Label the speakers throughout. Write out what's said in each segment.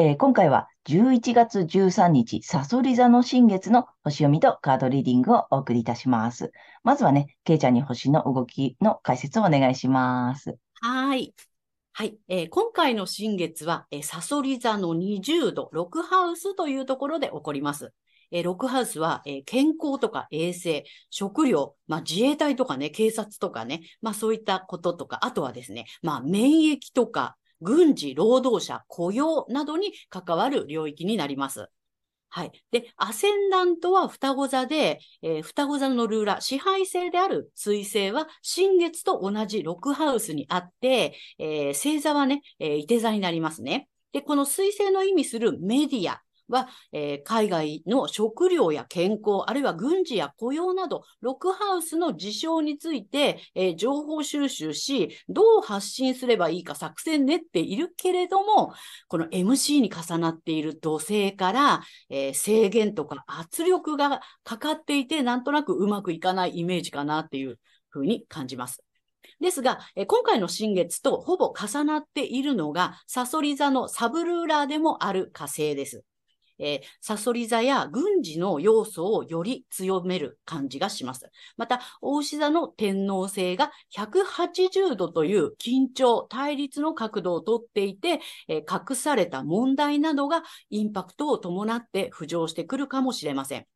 Speaker 1: えー、今回は11月13日、サソリ座の新月の星読みとカードリーディングをお送りいたします。まずはね、ケイちゃんに星の動きの解説をお願いします。
Speaker 2: はい。はい、えー、今回の新月は、えー、サソリ座の20度、6ハウスというところで起こります。えー、6ハウスは、えー、健康とか衛生、食料、まあ、自衛隊とかね、警察とかね、まあそういったこととか、あとはですね、まあ免疫とか、軍事、労働者、雇用などに関わる領域になります。はい。で、アセンダントは双子座で、えー、双子座のルーラー、支配性である水星は新月と同じ6ハウスにあって、えー、星座はね、えー、いて座になりますね。で、この水星の意味するメディア、は、えー、海外の食料や健康、あるいは軍事や雇用など、ロックハウスの事象について、えー、情報収集し、どう発信すればいいか作戦練っているけれども、この MC に重なっている土星から、えー、制限とか圧力がかかっていて、なんとなくうまくいかないイメージかなっていうふうに感じます。ですが、え今回の新月とほぼ重なっているのが、サソリ座のサブルーラーでもある火星です。えー、サソリ座や軍事の要素をより強める感じがします。また、大牛座の天皇星が180度という緊張、対立の角度をとっていて、えー、隠された問題などがインパクトを伴って浮上してくるかもしれません。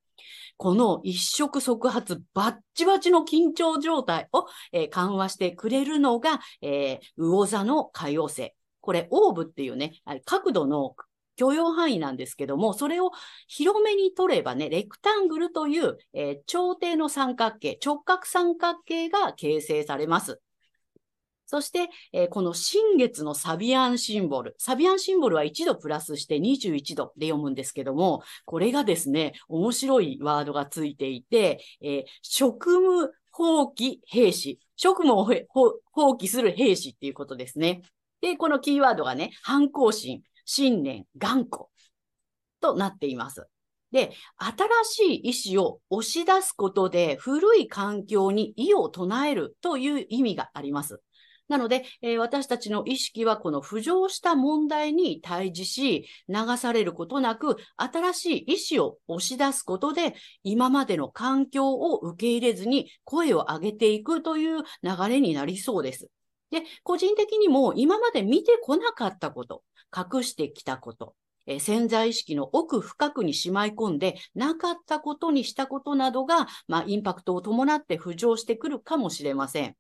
Speaker 2: この一触即発バッチバチの緊張状態を、えー、緩和してくれるのが、えー、魚座の海洋星。これ、オーブっていうね、角度の許容範囲なんですけども、それを広めに取ればね、レクタングルという、えー、長底の三角形、直角三角形が形成されます。そして、えー、この新月のサビアンシンボル。サビアンシンボルは1度プラスして21度で読むんですけども、これがですね、面白いワードがついていて、えー、職務放棄兵士。職務を放棄する兵士っていうことですね。で、このキーワードがね、反抗心、信念、頑固となっています。で、新しい意志を押し出すことで古い環境に異を唱えるという意味があります。なので、えー、私たちの意識はこの浮上した問題に対峙し、流されることなく、新しい意志を押し出すことで、今までの環境を受け入れずに声を上げていくという流れになりそうです。で、個人的にも今まで見てこなかったこと、隠してきたこと、え、潜在意識の奥深くにしまい込んでなかったことにしたことなどが、まあ、インパクトを伴って浮上してくるかもしれません。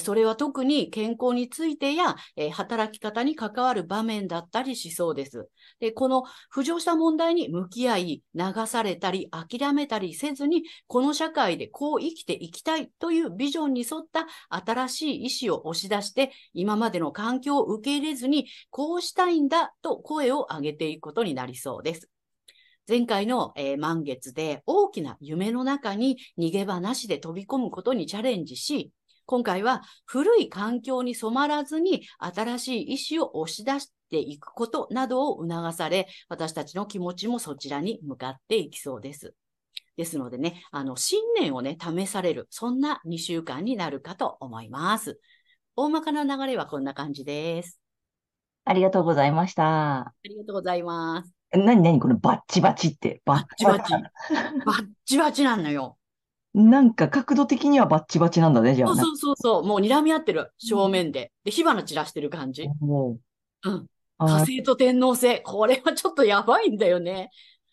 Speaker 2: それは特に健康についてや、え働き方に関わる場面だったりしそうです。で、この浮上した問題に向き合い、流されたり諦めたりせずに、この社会でこう生きていきたいというビジョンに沿った新しい意思を押し出して、今までの環境を受け入れずに、こうしたいんだと声を上げていくことになりそうです。前回の、えー、満月で大きな夢の中に逃げ場なしで飛び込むことにチャレンジし、今回は古い環境に染まらずに新しい意志を押し出していくことなどを促され、私たちの気持ちもそちらに向かっていきそうです。ですのでね、あの、信念をね、試される、そんな2週間になるかと思います。大まかな流れはこんな感じです。
Speaker 1: ありがとうございました。
Speaker 2: ありがとうございます。
Speaker 1: なになにこのバッチバチって。
Speaker 2: バッチバチ。バッチバチなのよ。
Speaker 1: なんか角度的にはバッチバチなんだね、じゃあ。
Speaker 2: そうそうそうそう。もう睨み合ってる、正面で。で、火花散らしてる感じ。
Speaker 1: も
Speaker 2: う。うん。火星と天皇星。これはちょっとやばいんだよね。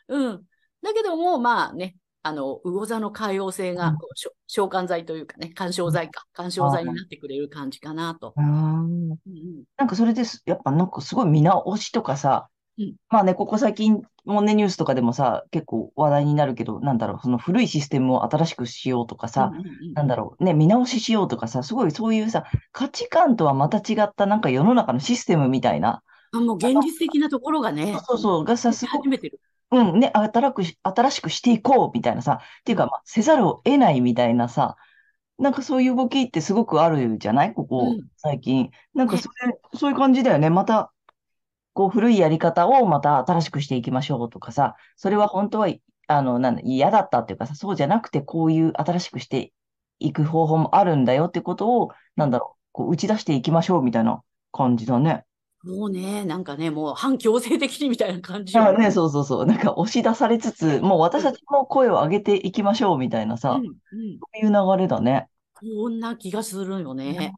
Speaker 2: うん。だけども、まあね、あの、魚座の海洋性
Speaker 1: うん
Speaker 2: がこうしょ召喚剤というかね、干渉剤か、干渉剤になってくれる感じかなと。
Speaker 1: うん
Speaker 2: うんうん
Speaker 1: なんかそれです、やっぱなんかすごい見直しとかさ
Speaker 2: うん、
Speaker 1: まあね、ここ最近もね、ニュースとかでもさ、結構話題になるけど、なんだろう、その古いシステムを新しくしようとかさ、
Speaker 2: うんうんうん。
Speaker 1: なんだろう、ね、見直ししようとかさ、すごいそういうさ、価値観とはまた違ったなんか世の中のシステムみたいな、
Speaker 2: あもう現実的なところがね、
Speaker 1: そうそう、がさ、
Speaker 2: 出
Speaker 1: すご
Speaker 2: 始めてる。
Speaker 1: うん、ね、新くし、新しくしていこうみたいなさ、っていうか、まあ、せざるを得ないみたいなさ、なんかそういう動きってすごくあるじゃない？ここ
Speaker 2: うん、
Speaker 1: 最近。なんか
Speaker 2: ね。
Speaker 1: それ、そういう感じだよね。また、こう、古いやり方をまた新しくしていきましょうとかさ、それは本当は、あの、なんだ、嫌だったっていうかさ、そうじゃなくて、こういう新しくしていく方法もあるんだよってことを、なんだろう、こう、打ち出していきましょうみたいな感じだね。
Speaker 2: もうね、なんかね、もう反強制的にみたいな感じよ
Speaker 1: あね、そうそうそう。なんか押し出されつつ、もう私たちも声を上げていきましょうみたいなさ、
Speaker 2: うんうん
Speaker 1: そういう流れだね。
Speaker 2: こんな気がするよね。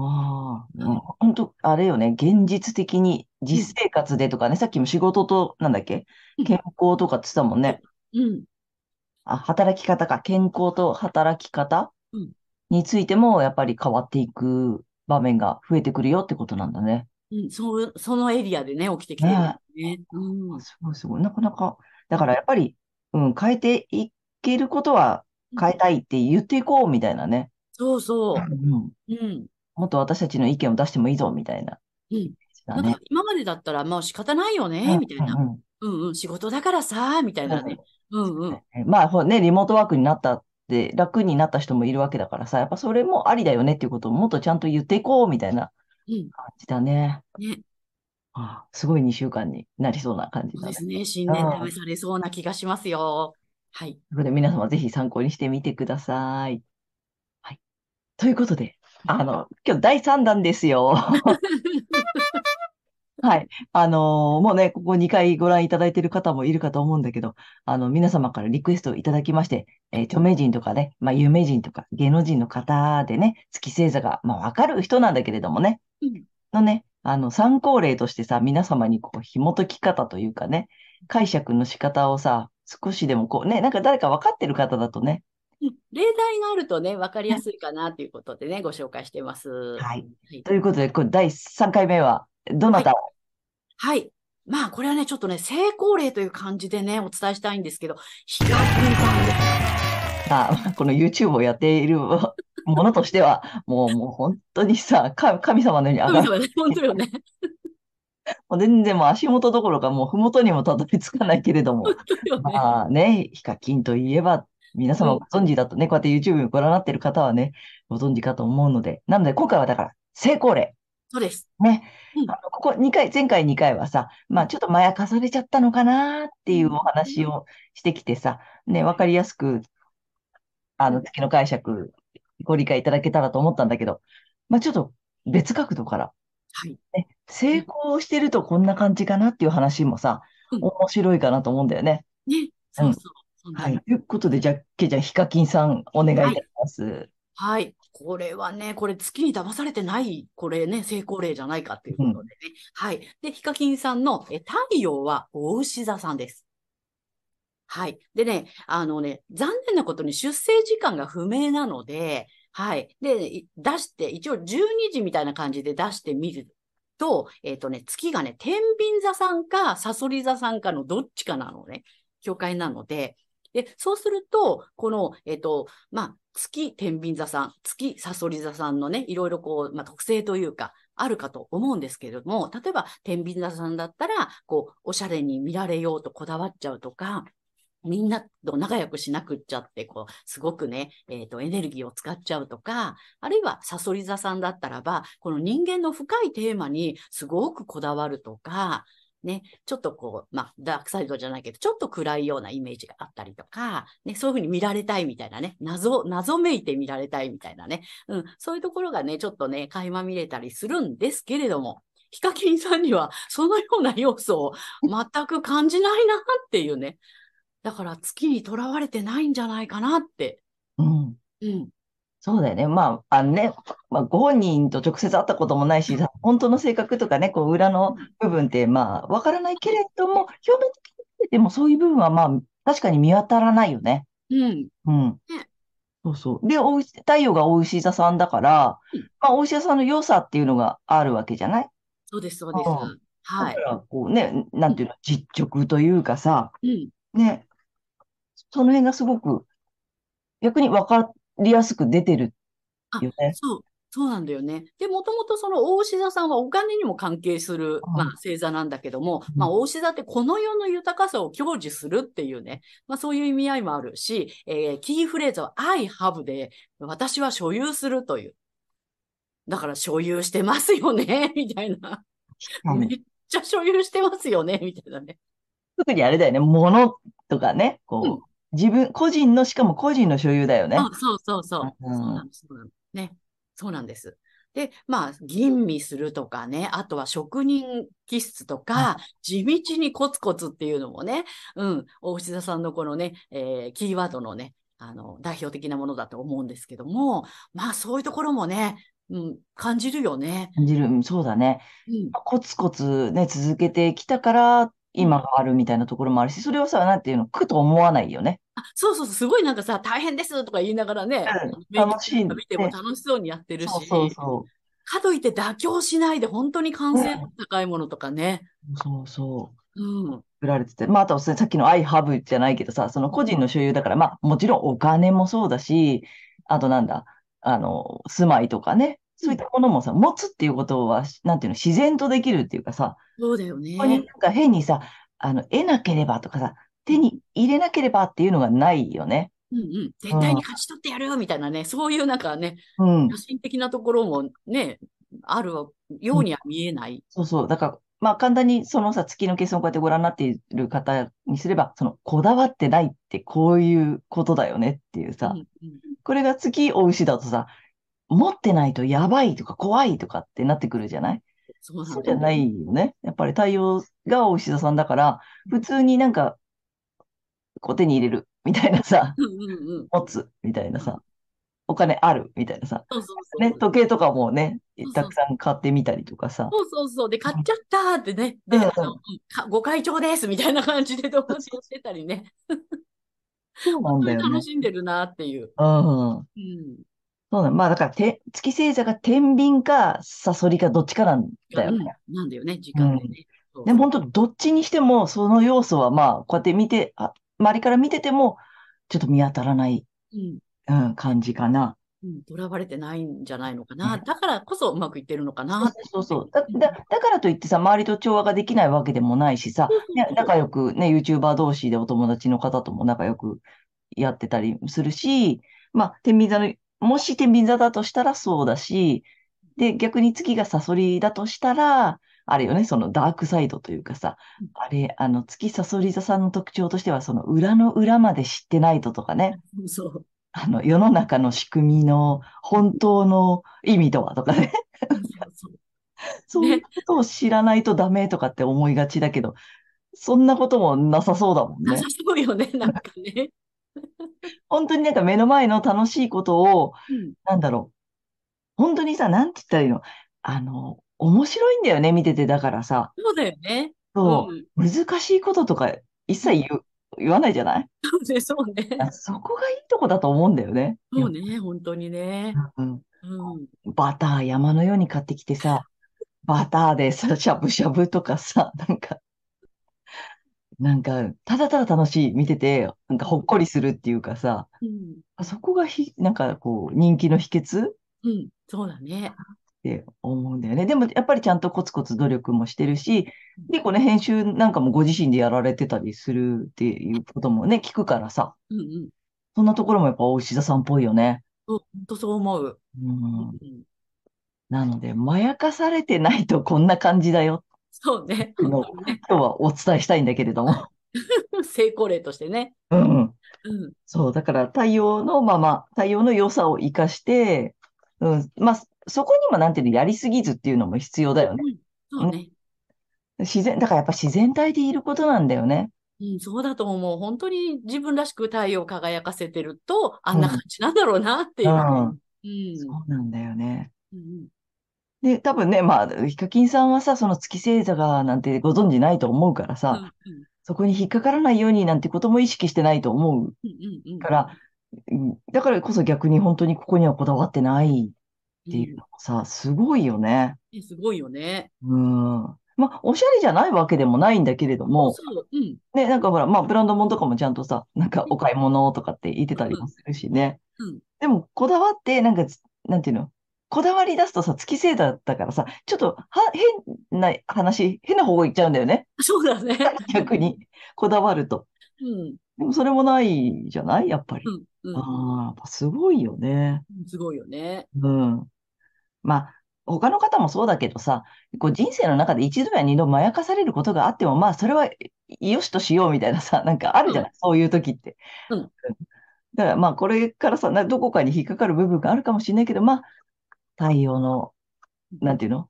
Speaker 1: ああ、うん本当、あれよね、現実的に実生活でとかね、さっきも仕事と、なんだっけ？
Speaker 2: うん
Speaker 1: 健康とかって言ってたもんね。
Speaker 2: うん。
Speaker 1: あ、働き方か、健康と働き方
Speaker 2: うん
Speaker 1: についても、やっぱり変わっていく場面が増えてくるよってことなんだね。
Speaker 2: うん、そそのエリアでね、起きてきてるよね。うん。
Speaker 1: すごいすごい。なかなか、だからやっぱり、うん、変えていけることは変えたいって言っていこうみたいなね。
Speaker 2: そうそうう。
Speaker 1: ん、
Speaker 2: うん。
Speaker 1: もっと私たちの意見を出してもいいぞみたいな。
Speaker 2: うん。なんか。今までだったら、もう仕方ないよね、みたいな。
Speaker 1: うんうん
Speaker 2: うんうん、仕事だからさ、みたいなね。うんうん。
Speaker 1: まあ、ほね、リモートワークになったって、楽になった人もいるわけだからさ、やっぱそれもありだよねっていうことをもっとちゃんと言っていこうみたいな
Speaker 2: うん。
Speaker 1: 感じだね。
Speaker 2: ね。
Speaker 1: ああすごい2週間になりそうな感じだね。
Speaker 2: ですね。新年試されそうな気がしますよ。はい。
Speaker 1: ということで皆様ぜひ参考にしてみてください。はい。ということで、あの、今日第3弾ですよ。はい。あのーもうね、ここ2回ご覧いただいている方もいるかと思うんだけど、あの、皆様からリクエストをいただきまして、えー著名人とかね、まあ、有名人とか芸能人の方でね、月星座が、まあ、わかる人なんだけれどもね、
Speaker 2: うん
Speaker 1: のね、あの、参考例としてさ、皆様にこう、紐解き方というかね、解釈の仕方をさ、少しでもこうね、なんか誰か分かってる方だとね、
Speaker 2: うん例題があるとね、わかりやすいかなということでね、ご紹介してます。
Speaker 1: はい
Speaker 2: はい。
Speaker 1: ということで、これ第3回目は、どなたを、
Speaker 2: はい。まあ、これはね、ちょっとね、成功例という感じでね、お伝えしたいんですけど、ヒカキンさん。
Speaker 1: あ、この YouTube をやっているものとしては、もう、もう本当にさ、か神様のように上がる。
Speaker 2: 本当よね。
Speaker 1: もう全然もう足元どころか、もう麓にもたどり着かないけれども。まあね、ヒカキンといえば、皆様ご存知だとね、こうやって YouTube をご覧になっている方はね、ご存知かと思うので、なので今回はだから、成功例。
Speaker 2: そうです。
Speaker 1: ね。
Speaker 2: うん
Speaker 1: あの、ここ2回、前回2回はさ、まあちょっとまやかされちゃったのかなっていうお話をしてきてさ、ね、わかりやすく、あの、月の解釈、ご理解いただけたらと思ったんだけど、まあちょっと別角度から、
Speaker 2: はい。
Speaker 1: ね、成功してるとこんな感じかなっていう話もさ、
Speaker 2: うん
Speaker 1: 面白いかなと思うんだよね。
Speaker 2: ね、そうそう。
Speaker 1: はい。
Speaker 2: の
Speaker 1: ということで、じゃあ、けじゃあ、ヒカキンさん、お願いいたします。
Speaker 2: はい。これはね、これ月に騙されてない、これね、成功例じゃないかっていうことでね。はい。で、ヒカキンさんのえ太陽は大牛座さんです。はい。でね、あのね、残念なことに出生時間が不明なので、はい。で、い出して、一応12時みたいな感じで出してみると、えっ、とね、月がね、天秤座さんか、サソリ座さんかのどっちかなのね、境界なので、で、そうすると、この、えっ、と、まあ、月天秤座さん、月サソリ座さんのね、いろいろこう、まあ、特性というか、あるかと思うんですけれども、例えば天秤座さんだったら、こう、おしゃれに見られようとこだわっちゃうとか、みんなと仲良くしなくっちゃって、こう、すごくね、えっ、と、エネルギーを使っちゃうとか、あるいはサソリ座さんだったらば、この人間の深いテーマにすごくこだわるとか、ね、ちょっとこう、まあ、ダークサイドじゃないけど、ちょっと暗いようなイメージがあったりとか、ね、そういうふうに見られたいみたいなね、謎、謎めいて見られたいみたいなね、うん、そういうところがね、ちょっとね、垣間見れたりするんですけれども、ヒカキンさんにはそのような要素を全く感じないなっていうね。だから月にとらわれてないんじゃないかなって。
Speaker 1: うん。
Speaker 2: うん。
Speaker 1: そうだよね。まあ、あのね、まあ、ご本人と直接会ったこともないし、さ本当の性格とかね、こう、裏の部分って、まあ、わからないけれども、表面的に見ててもそういう部分は、まあ、確かに見当たらないよね。
Speaker 2: うん。
Speaker 1: うん
Speaker 2: ね。
Speaker 1: そうそう。で、お太陽がお牛座さんだから
Speaker 2: うん、
Speaker 1: まあ、お牛座さんの良さっていうのがあるわけじゃない？
Speaker 2: そうです、そうです。
Speaker 1: うん
Speaker 2: はい
Speaker 1: だか。ら、こうね、なんていうの、実直というかさ、
Speaker 2: うん。
Speaker 1: ね、その辺がすごく、逆に分かりやすく出てる
Speaker 2: あ
Speaker 1: よね。
Speaker 2: そう、そうなんだよね。で、もともとその大牛座さんはお金にも関係する、
Speaker 1: うん
Speaker 2: まあ、星座なんだけども、
Speaker 1: うん
Speaker 2: まあ、大牛座ってこの世の豊かさを享受するっていうね、まあ、そういう意味合いもあるし、えーキーフレーズは I have で、私は所有するという。だから所有してますよね、みたいな。
Speaker 1: うん
Speaker 2: めっちゃ所有してますよね、みたいなね。
Speaker 1: 特にあれだよね、物とかね、
Speaker 2: うん
Speaker 1: こう、自分、個人の、しかも個人の所有だよね。
Speaker 2: あそうそうそう。
Speaker 1: うん
Speaker 2: そうなんね。そうなんです。で、まあ、吟味するとかね、あとは職人気質とか、地道にコツコツっていうのもね、うん、大牛座さんのこのね、えーキーワードのね、あの、代表的なものだと思うんですけども、まあ、そういうところもね、うん、感じるよね。
Speaker 1: 感じる。うんそうだね。
Speaker 2: うん、
Speaker 1: コツコツね、続けてきたから、今があるみたいなところもあるし、それをさ、なんていうの、苦と思わないよね。
Speaker 2: あそうそうそう、すごいなんかさ、大変ですとか言いながらね、
Speaker 1: うん楽しい
Speaker 2: 見ても
Speaker 1: ね
Speaker 2: 楽しそうにやってるし、
Speaker 1: そうそうそ
Speaker 2: かといって妥協しないで本当に完成度の高いものとかね。
Speaker 1: う。そうそう。
Speaker 2: うん。
Speaker 1: 作られてて。まあ、あとはさっきの I have じゃないけどさ、その個人の所有だから、まあ、もちろんお金もそうだし、あとなんだ、あの、住まいとかね、そういったものもさ、持つっていうことは、なんていうの、自然とできるっていうかさ、
Speaker 2: そうだよね
Speaker 1: ここ。になんか変にさ、あの、得なければとかさ、手に入れなければっていうのがないよね。
Speaker 2: うんうん。絶対に勝ち取ってやるみたいなね、そういうなんかね、
Speaker 1: うん
Speaker 2: 野。心的なところもね、あるようには見えない。
Speaker 1: そうそう。だから、まあ簡単にそのさ、月の計算をこうやってご覧になっている方にすれば、その、こだわってないってこういうことだよねっていうさ、
Speaker 2: うんうん
Speaker 1: これが月お牛だとさ、持ってないとやばいとか怖いとかってなってくるじゃない？
Speaker 2: そう
Speaker 1: そうじゃないよね。やっぱり太陽がお牛座さんだから、普通になんか、こう手に入れるみたいなさ、
Speaker 2: うんうんうん。
Speaker 1: 持つみたいなさ、お金あるみたいなさ、
Speaker 2: そうそうそう。
Speaker 1: ね、時計とかもねたくさん買ってみたりとかさ、
Speaker 2: そうそうそう。で、買っちゃったーってね。で、
Speaker 1: うん
Speaker 2: あの、ご会長ですみたいな感じで同時にしてたりね。
Speaker 1: そうなんだよね
Speaker 2: 楽。しんでるなっていう。
Speaker 1: うん。
Speaker 2: うん。
Speaker 1: そうだ。まあだから、て、月星座が天秤かサソリかどっちかなんだよね。
Speaker 2: うんなんだよね、時間でね。そう
Speaker 1: でも本当、どっちにしても、その要素はまあ、こうやって見て、あ、周りから見てても、ちょっと見当たらない、
Speaker 2: うん。
Speaker 1: うん、感じかな。
Speaker 2: うん、囚われてないんじゃないのかな。
Speaker 1: ね
Speaker 2: だからこそうまくいってるのかな。
Speaker 1: そうそう。だ、だ、だからといってさ、周りと調和ができないわけでもないしさ、ね、仲良くね、YouTuber 同士でお友達の方とも仲良くやってたりするし、まあ、天秤座の、もし天秤座だとしたらそうだし、で、逆に月がサソリだとしたら、あれよね、そのダークサイドというかさ
Speaker 2: うん、
Speaker 1: あれ、あの、月サソリ座さんの特徴としては、その裏の裏まで知ってないととかね、
Speaker 2: そう。
Speaker 1: あの、世の中の仕組みの本当の意味とはとかね、
Speaker 2: そうそう
Speaker 1: そういうことを知らないとダメとかって思いがちだけど、そんなこともなさそうだもんね
Speaker 2: なさ。そうよね、なんかね。
Speaker 1: 本当になんか目の前の楽しいことを、
Speaker 2: うん。
Speaker 1: なんだろう。本当にさ、なんて言ったらいいの？あの、面白いんだよね、見てて。だからさ、
Speaker 2: そうだよね。
Speaker 1: そう
Speaker 2: うん。
Speaker 1: う、難しいこととか一切言う、言わないじゃない？
Speaker 2: そうね、そうね。
Speaker 1: あそこがいいとこだと思うんだよね。
Speaker 2: そうね、本当にね。
Speaker 1: うん。
Speaker 2: うん。
Speaker 1: バター山のように買ってきてさ、バターでさ、しゃぶしゃぶとかさ、なんか、なんか、ただただ楽しい、見てて、なんかほっこりするっていうかさ、
Speaker 2: うん。
Speaker 1: あそこがひ、なんかこう、人気の秘訣っ
Speaker 2: うん。そうだね。
Speaker 1: て思うんだよね。でも、やっぱりちゃんとコツコツ努力もしてるし、結構ね、編集なんかもご自身でやられてたりするっていうこともね、聞くからさ、
Speaker 2: うんうん。
Speaker 1: そんなところもやっぱ大石田さんっぽいよね。
Speaker 2: そう、本当そう思う。
Speaker 1: うん。
Speaker 2: うん。
Speaker 1: なので、まやかされてないとこんな感じだよ。
Speaker 2: そうね。
Speaker 1: の
Speaker 2: 本当にね。
Speaker 1: 今日はお伝えしたいんだけれども。
Speaker 2: 成功例としてね。
Speaker 1: うん。
Speaker 2: うん。
Speaker 1: そう、だから太陽のまま、太陽の良さを生かして、うん、まあ、そこにもなんていうの、やりすぎずっていうのも必要だよね。
Speaker 2: うん。そうね。
Speaker 1: 自然、だからやっぱ自然体でいることなんだよね。
Speaker 2: うん、そうだと思う。本当に自分らしく太陽を輝かせてると、あんな感じなんだろうなっていう。
Speaker 1: うん。
Speaker 2: うん。
Speaker 1: そうなんだよね。
Speaker 2: うん
Speaker 1: で、多分ね、まあ、ヒカキンさんはさ、その月星座がなんてご存知ないと思うから
Speaker 2: うん
Speaker 1: さ、そこに引っかからないようになんてことも意識してないと思う
Speaker 2: うんうんうん。
Speaker 1: から、うんだからこそ逆に本当にここにはこだわってないっていうのもさ、すごいよね。
Speaker 2: うんすごいよね。
Speaker 1: うん。まあ、おしゃれじゃないわけでもないんだけれども、
Speaker 2: そう、うん。
Speaker 1: ね、なんかほら、まあ、ブランド物とかもちゃんとさ、なんかお買い物とかって言ってたりもするしね。
Speaker 2: うん。
Speaker 1: でも、こだわって、なんかつ、なんていうのこだわり出すとさ、月星座だからさ、ちょっと、は、変な話、変な方向行っちゃうんだよね。
Speaker 2: そうだね。
Speaker 1: 逆に、こだわると。
Speaker 2: うん。
Speaker 1: でも、それもないじゃない？やっぱり。
Speaker 2: うん。うん
Speaker 1: ああ、すごいよね。
Speaker 2: すごいよね。
Speaker 1: うん。まあ、他の方もそうだけどさ、こう人生の中で一度や二度まやかされることがあっても、まあ、それはよしとしようみたいなさ、なんかあるじゃない、そういう時って。
Speaker 2: うん
Speaker 1: だからまあ、これからさ、などこかに引っかかる部分があるかもしれないけど、まあ、太陽の、なんていうの？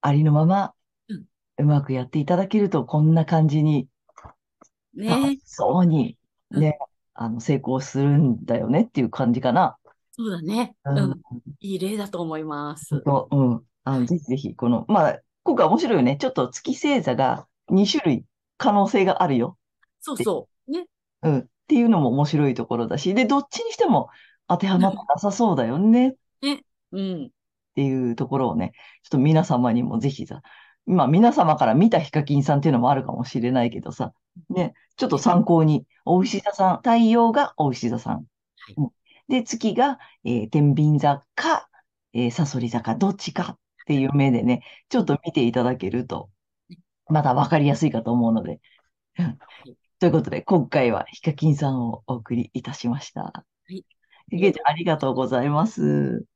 Speaker 1: ありのまま
Speaker 2: う
Speaker 1: まくやっていただけると、こんな感じに、楽
Speaker 2: ね
Speaker 1: しそうに、
Speaker 2: うん
Speaker 1: ね、あの、成功するんだよねっていう感じかな。
Speaker 2: そうだね。
Speaker 1: う
Speaker 2: うんん。いい例だと思います。
Speaker 1: そう、うん。あの、ぜひぜひ、この、まあ、今回面白いよね。ちょっと月星座が2種類可能性があるよ。
Speaker 2: そうそう。ね。
Speaker 1: うん。っていうのも面白いところだし、で、どっちにしても当てはまってなさそうだよねっ
Speaker 2: うん。
Speaker 1: ていうところをね、ちょっと皆様にもぜひさ、まあ皆様から見たヒカキンさんっていうのもあるかもしれないけどさ、ね、ちょっと参考に、お牛座さん、太陽がお牛座さん。
Speaker 2: はい
Speaker 1: うんで、月が、えー天秤座か、えー、サソリ座か、どっちかっていう目でね、ちょっと見ていただけると、まだわかりやすいかと思うので。うん ということで、今回はヒカキンさんをお送りいたしました。
Speaker 2: い
Speaker 1: ゲイちゃん、ありがとうございます。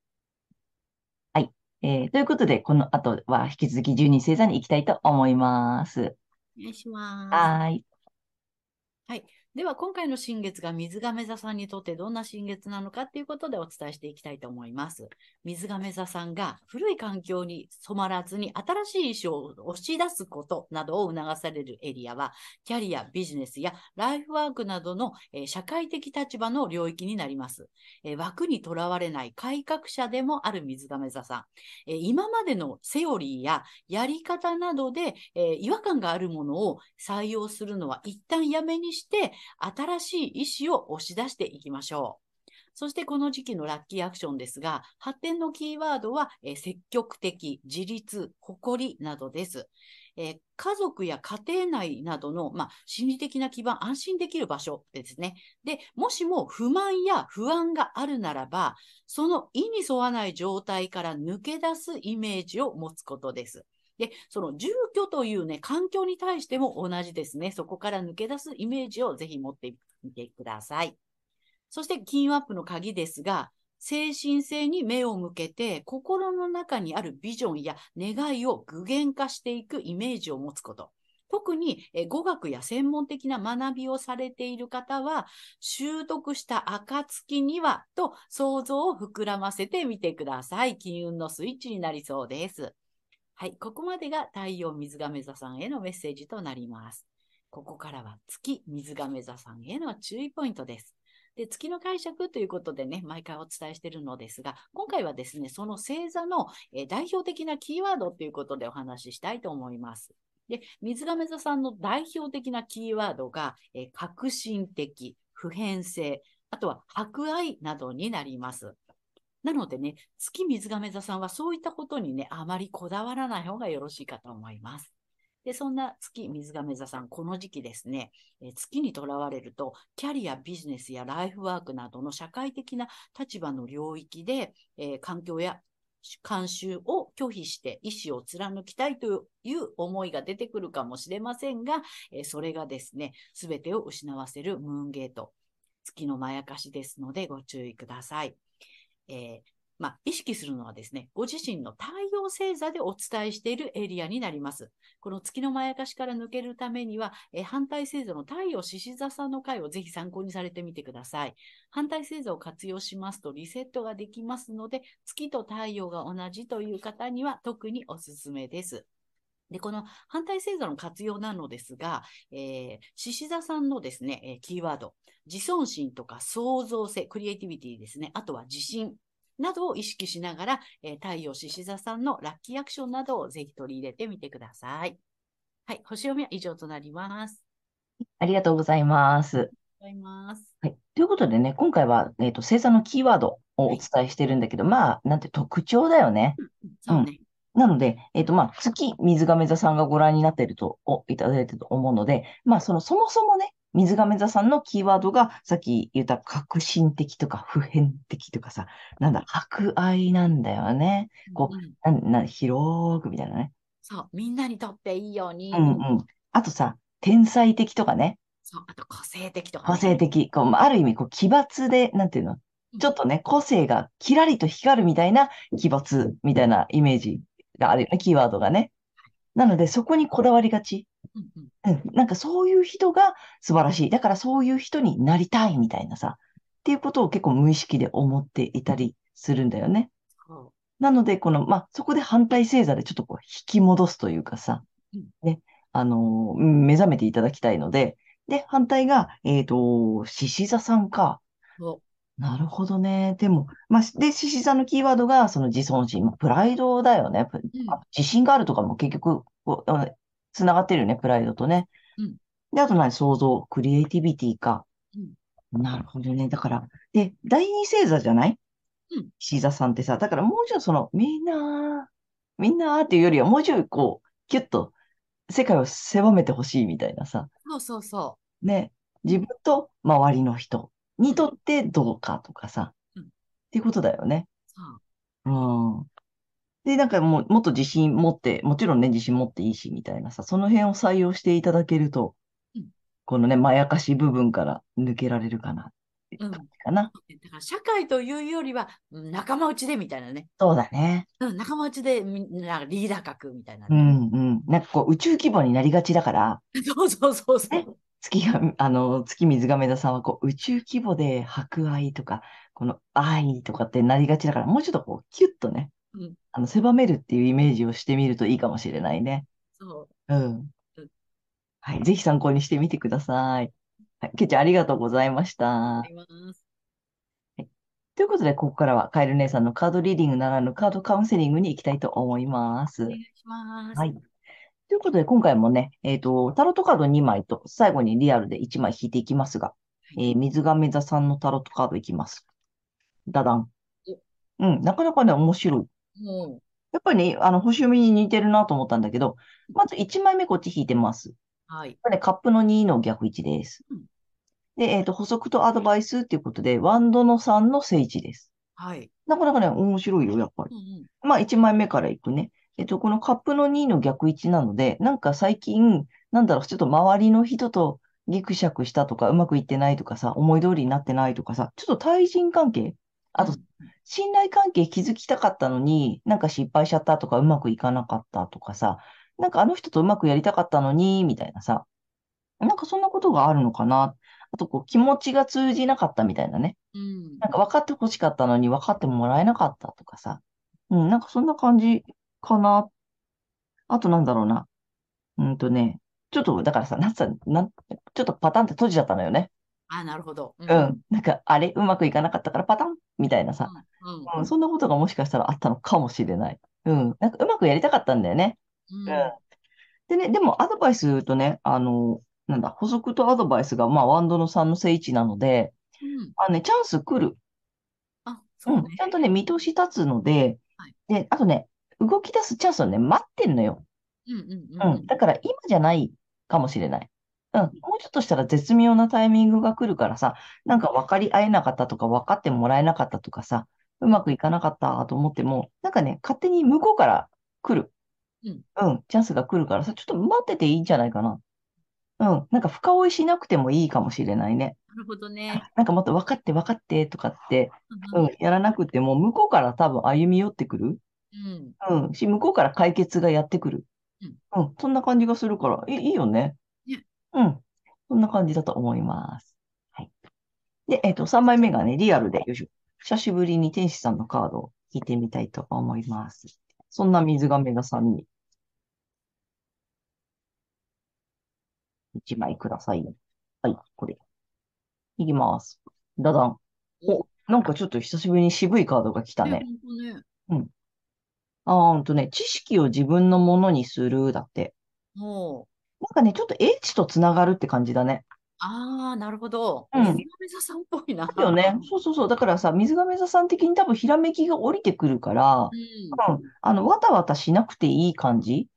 Speaker 1: はい。えーということで、この後は引き続き12星座に行きたいと思います。
Speaker 2: お願いします。
Speaker 1: はーい。
Speaker 2: では、今回の新月が水亀座さんにとってどんな新月なのかっていうことでお伝えしていきたいと思います。水亀座さんが古い環境に染まらずに新しい意思を押し出すことなどを促されるエリアは、キャリア、ビジネスやライフワークなどの、えー社会的立場の領域になります。えー枠にとらわれない改革者でもある水亀座さん。えー今までのセオリーややり方などで、え違和感があるものを採用するのは一旦やめにして、新しい意思を押し出していきましょう。そしてこの時期のラッキーアクションですが、発展のキーワードは、えー積極的、自立、誇りなどです。えー家族や家庭内などの、まあ、心理的な基盤、安心できる場所ですね。で、もしも不満や不安があるならば、その意に沿わない状態から抜け出すイメージを持つことです。で、その住居というね、環境に対しても同じですね。そこから抜け出すイメージをぜひ持ってみてください。そして、金運アップの鍵ですが、精神性に目を向けて、心の中にあるビジョンや願いを具現化していくイメージを持つこと。特に語学や専門的な学びをされている方は、習得した暁にはと想像を膨らませてみてください。金運のスイッチになりそうです。はい、ここまでが太陽水亀座さんへのメッセージとなります。ここからは月水亀座さんへの注意ポイントです。で、月の解釈ということでね、毎回お伝えしているのですが、今回はですね、その星座の、え代表的なキーワードということでお話ししたいと思います。で、水亀座さんの代表的なキーワードが、え革新的、普遍性、あとは博愛などになります。なのでね、月水亀座さんはそういったことにね、あまりこだわらない方がよろしいかと思います。で、そんな月水亀座さん、この時期ですね、え月にとらわれると、キャリア、ビジネスやライフワークなどの社会的な立場の領域で、えー環境や慣習を拒否して意思を貫きたいという思いが出てくるかもしれませんが、えそれがですね、すべてを失わせるムーンゲート、月のまやかしですのでご注意ください。えーまあ、意識するのはですね、ご自身の太陽星座でお伝えしているエリアになります。この月のまやかしから抜けるためには、え反対星座の太陽獅子座さんの回をぜひ参考にされてみてください。反対星座を活用しますとリセットができますので、月と太陽が同じという方には特におすすめです。で、この反対星座の活用なのですが、えー、獅子座さんのですね、えーキーワード、自尊心とか創造性、クリエイティビティですね、あとは自信などを意識しながら、えー太陽獅子座さんのラッキーアクションなどをぜひ取り入れてみてください。はい、星読みは以上となります。
Speaker 1: ありがとうございます。
Speaker 2: ございます。
Speaker 1: はい。ということでね、今回は、えっと、星座のキーワードをお伝えしてるんだけど、まあ、なんて特徴だよね。
Speaker 2: そうね。
Speaker 1: なので、えっと、まあ、月、水亀座さんがご覧になっていると、お、いただいてると思うので、まあ、その、そもそもね、水亀座さんのキーワードが、さっき言った革新的とか普遍的とかさ、なんだ、博愛なんだよね。こ
Speaker 2: うん
Speaker 1: なん、な、広くみたいなね。
Speaker 2: そう、みんなにとっていいように。
Speaker 1: うんうん。あとさ、天才的とかね、
Speaker 2: そう、あと個性的とか
Speaker 1: 個
Speaker 2: ね。
Speaker 1: 性的、こう、まあある意味、こう、奇抜で、なんていうの？
Speaker 2: うん
Speaker 1: ちょっとね、個性がキラリと光るみたいな奇抜みたいなイメージがあるよね、キーワードがね。なので、そこにこだわりがち。
Speaker 2: うん
Speaker 1: なんかそういう人が素晴らしい。だからそういう人になりたいみたいなさ、っていうことを結構無意識で思っていたりするんだよね。
Speaker 2: そ
Speaker 1: なので、この、まあ、そこで反対星座でちょっとこう引き戻すというかさ
Speaker 2: うん、
Speaker 1: ね、あのーうん目覚めていただきたいので、で、反対が、えっと、獅子座さんか。なるほどね。でも、まあ、で、獅子座のキーワードが、その自尊心、まあプライドだよね。プ
Speaker 2: う。うん
Speaker 1: あ自信があるとかも結局、こう、あつながってるよね、プライドとね。
Speaker 2: うん
Speaker 1: で、あと何、想像、クリエイティビティか。なるほどね。だから、で、第二星座じゃない？
Speaker 2: うん
Speaker 1: 獅子座さんってさ、だからもうちょいその、みんな、みんなっていうよりは、もうちょいこう、キュッと、世界を狭めてほしいみたいなさ。
Speaker 2: そうそうそ
Speaker 1: ね、自分と周りの人にとってどうかとかさ、
Speaker 2: うん
Speaker 1: っていうことだよね。
Speaker 2: う。
Speaker 1: ん。で、なんかもう、もっと自信持って、もちろんね、自信持っていいし、みたいなさ、その辺を採用していただけると
Speaker 2: うん、
Speaker 1: このね、まやかし部分から抜けられるかな、っていう感じかな。
Speaker 2: だから社会というよりはうん仲間内でみたいなね。
Speaker 1: そうだね。
Speaker 2: うん、仲間内でみんなリーダー格みたいな
Speaker 1: う
Speaker 2: ね。
Speaker 1: んうん。なんかこう、宇宙規模になりがちだから、
Speaker 2: そうそうそうそ
Speaker 1: ね
Speaker 2: う。
Speaker 1: 月が、あの、月水亀座さんはこう、宇宙規模で博愛とか、この愛とかってなりがちだから、もうちょっとこう、キュッとね、
Speaker 2: うん
Speaker 1: あの、狭めるっていうイメージをしてみるといいかもしれないね。
Speaker 2: そう。
Speaker 1: うん
Speaker 2: うん。
Speaker 1: はい。ぜひ参考にしてみてください。はい。けいちゃん、ありがとうございました
Speaker 2: あ。ります。
Speaker 1: ということで、ここからはカエル姉さんのカードリーディングならぬカードカウンセリングに行きたいと思います
Speaker 2: お。願いします。
Speaker 1: はい。ということで、今回もね、えっと、タロットカード2枚と、最後にリアルで1枚引いていきますが、
Speaker 2: はい
Speaker 1: えー水亀座さんのタロットカードいきます。ダダン
Speaker 2: お。
Speaker 1: うん、なかなかね、面白い。
Speaker 2: も
Speaker 1: やっぱりね、あの、星読みに似てるなと思ったんだけど、まず1枚目こっち引いてます。
Speaker 2: う、はい。
Speaker 1: これね、カップの2の逆位置です
Speaker 2: うん。
Speaker 1: で、えっと、補足とアドバイスっていうことで、ワンドの3の聖地です。
Speaker 2: はい。
Speaker 1: なかなかね、面白いよ、やっぱり
Speaker 2: う。んうん。
Speaker 1: まあ、1枚目からいくね。えっと、このカップの2の逆位置なので、なんか最近、なんだろう、ちょっと周りの人とギクシャクしたとか、うまくいってないとかさ、思い通りになってないとかさ、ちょっと対人関係、あと
Speaker 2: うん、
Speaker 1: 信頼関係築きたかったのに、なんか失敗しちゃったとか、うまくいかなかったとかさ、なんかあの人とうまくやりたかったのに、みたいなさ、なんかそんなことがあるのかな。あと、こう、気持ちが通じなかったみたいなね。
Speaker 2: うん。
Speaker 1: なんか分かってほしかったのに分かってもらえなかったとかさ。うん、なんかそんな感じかな。あとなんだろうな。うんとね、ちょっと、だからさ、なんつなん、ちょっとパタンって閉じちゃったのよね。
Speaker 2: あ、なるほど。う
Speaker 1: うん。なんか、あれ、うまくいかなかったからパタンみたいなさ。
Speaker 2: うん。
Speaker 1: うん、そんなことがもしかしたらあったのかもしれない。うん。なんかうまくやりたかったんだよね。
Speaker 2: うん。
Speaker 1: でね、でもアドバイスとね、あの、なんだ、補足とアドバイスが、まあ、ワンドの3の正位置なので、
Speaker 2: うん。
Speaker 1: あのね、チャンス来る。
Speaker 2: あ、そううんね。
Speaker 1: ちゃんとね、見通し立つので
Speaker 2: はい、
Speaker 1: で、あとね、動き出すチャンスをね、待ってんのよ。
Speaker 2: うんうん
Speaker 1: うん。だから今じゃないかもしれない。うん。もうちょっとしたら絶妙なタイミングが来るからさ、なんか分かり合えなかったとか、分かってもらえなかったとかさ、うまくいかなかったと思っても、なんかね、勝手に向こうから来る。
Speaker 2: うん。
Speaker 1: うん。チャンスが来るからさ、ちょっと待ってていいんじゃないかな。うん。なんか深追いしなくてもいいかもしれないね。
Speaker 2: なるほどね。
Speaker 1: なんかもっと分かって分かってとかって、
Speaker 2: う
Speaker 1: うん、やらなくても、向こうから多分歩み寄ってくる。
Speaker 2: うん。
Speaker 1: うん。し、向こうから解決がやってくる。うん。そんな感じがするから、いいいいよね。
Speaker 2: ね
Speaker 1: うん。そんな感じだと思います。はい。で、えっと、3枚目がね、リアルで、よいしょ。久しぶりに天使さんのカードを引いてみたいと思います。そんな水亀座さんに。1枚ください。はい、これ。いきます。ダダン。お、なんかちょっと久しぶりに渋いカードが来たね。
Speaker 2: ほんとね。
Speaker 1: あーほんとね、知識を自分のものにする、だって。
Speaker 2: も
Speaker 1: なんかね、ちょっと H とつながるって感じだね。
Speaker 2: ああ、なるほど。
Speaker 1: うん
Speaker 2: 水亀座さんっぽいな。
Speaker 1: よね。そうそうそう。だからさ、水亀座さん的に多分ひらめきが降りてくるから、
Speaker 2: うん。
Speaker 1: うん。あの、わたわたしなくていい感じ。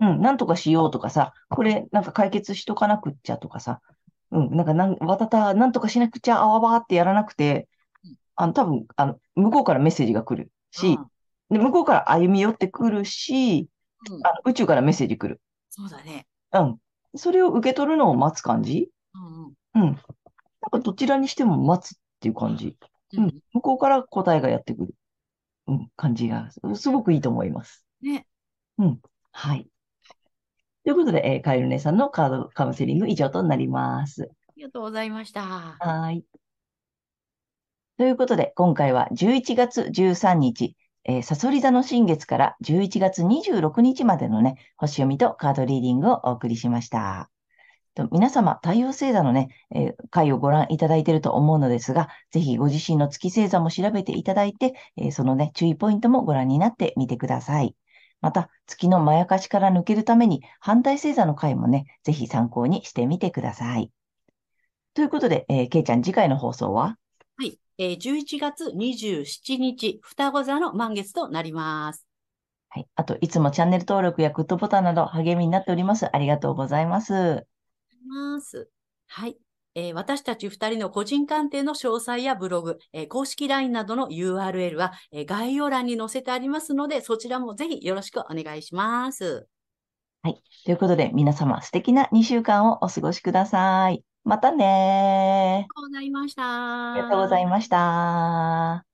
Speaker 1: うん。なんとかしようとかさ、これなんか解決しとかなくっちゃとかさ。うん。なんかなん、わたた、なんとかしなくちゃ、あわわってやらなくて
Speaker 2: うん、
Speaker 1: あの、多分、あの、向こうからメッセージが来るし、で、向こうから歩み寄ってくるし、
Speaker 2: うんうん
Speaker 1: あの宇宙からメッセージ来る。
Speaker 2: そうだね。
Speaker 1: うん。それを受け取るのを待つ感じ？
Speaker 2: うんうん
Speaker 1: うん。なんかどちらにしても待つっていう感じ。
Speaker 2: う
Speaker 1: うんん。向こうから答えがやってくる。うん。感じが、すごくいいと思います。
Speaker 2: ね。
Speaker 1: はい。ということで、えーカエル姉さんのカードカウンセリング以上となります。
Speaker 2: ありがとうございました。
Speaker 1: はい。ということで、今回は11月13日、えー、サソリ座の新月から11月26日までのね、星読みとカードリーディングをお送りしました。と皆様、太陽星座のね、えー回をご覧いただいていると思うのですが、ぜひご自身の月星座も調べていただいて、えーそのね、注意ポイントもご覧になってみてください。また、月のまやかしから抜けるために、反対星座の回もね、ぜひ参考にしてみてください。ということで、えー、けいちゃん、次回の放送は？
Speaker 2: えー、11月27日、双子座の満月となります。
Speaker 1: はい。あと、いつもチャンネル登録やグッドボタンなど励みになっております。ありがとうございます。
Speaker 2: ます。はい。えー私たち2人の個人鑑定の詳細やブログ、えー公式 LINE などの URL は、えー概要欄に載せてありますので、そちらもぜひよろしくお願いします。
Speaker 1: ということで、皆様、素敵な2週間をお過ごしください。またねー。
Speaker 2: ありがとうございました。
Speaker 1: ありがとうございました。